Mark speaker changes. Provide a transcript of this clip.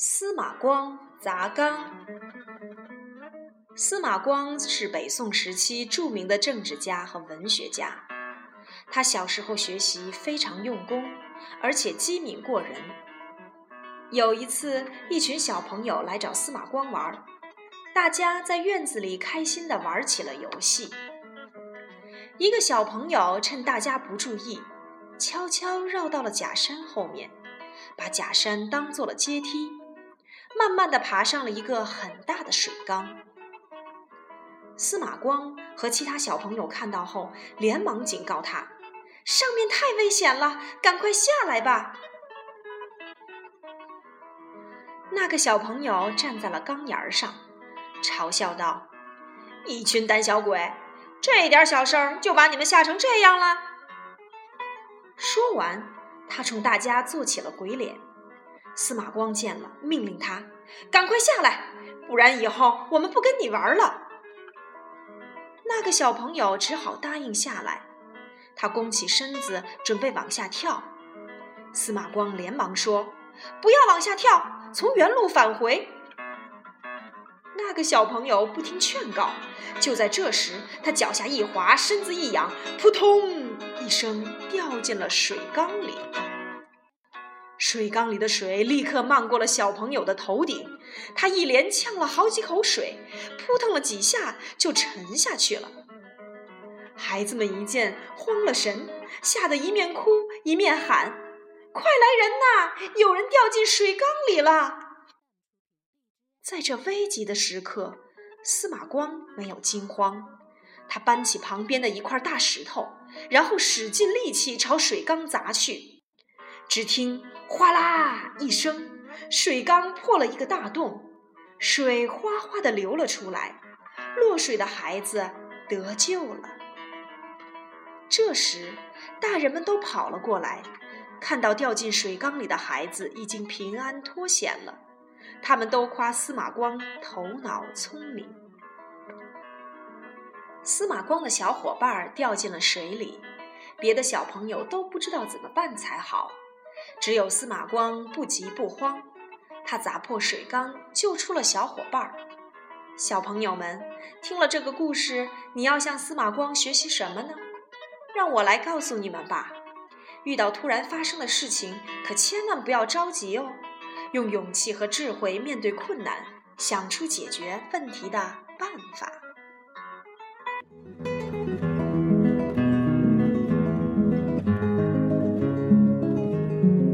Speaker 1: 司马光砸缸。司马光是北宋时期著名的政治家和文学家。他小时候学习非常用功，而且机敏过人。有一次，一群小朋友来找司马光玩，大家在院子里开心地玩起了游戏。一个小朋友趁大家不注意，悄悄绕到了假山后面，把假山当做了阶梯，慢慢地爬上了一个很大的水缸。司马光和其他小朋友看到后，连忙警告他：“上面太危险了，赶快下来吧！”那个小朋友站在了缸沿上，嘲笑道：“一群胆小鬼，这点小事儿就把你们吓成这样了！”说完，他冲大家做起了鬼脸。司马光见了，命令他：“赶快下来，不然以后我们不跟你玩了。”那个小朋友只好答应下来，他弓起身子准备往下跳。司马光连忙说：“不要往下跳，从原路返回。”那个小朋友不听劝告，就在这时，他脚下一滑，身子一仰，扑通一声掉进了水缸里。水缸里的水立刻漫过了小朋友的头顶，他一连呛了好几口水，扑腾了几下就沉下去了。孩子们一见，慌了神，吓得一面哭一面喊：“快来人呐！有人掉进水缸里了！”在这危急的时刻，司马光没有惊慌，他搬起旁边的一块大石头，然后使尽力气朝水缸砸去。只听。哗啦一声，水缸破了一个大洞，水哗哗地流了出来，落水的孩子得救了。这时，大人们都跑了过来，看到掉进水缸里的孩子已经平安脱险了，他们都夸司马光头脑聪明。司马光的小伙伴掉进了水里，别的小朋友都不知道怎么办才好。只有司马光不急不慌，他砸破水缸，救出了小伙伴儿。小朋友们听了这个故事，你要向司马光学习什么呢？让我来告诉你们吧。遇到突然发生的事情，可千万不要着急哦，用勇气和智慧面对困难，想出解决问题的办法。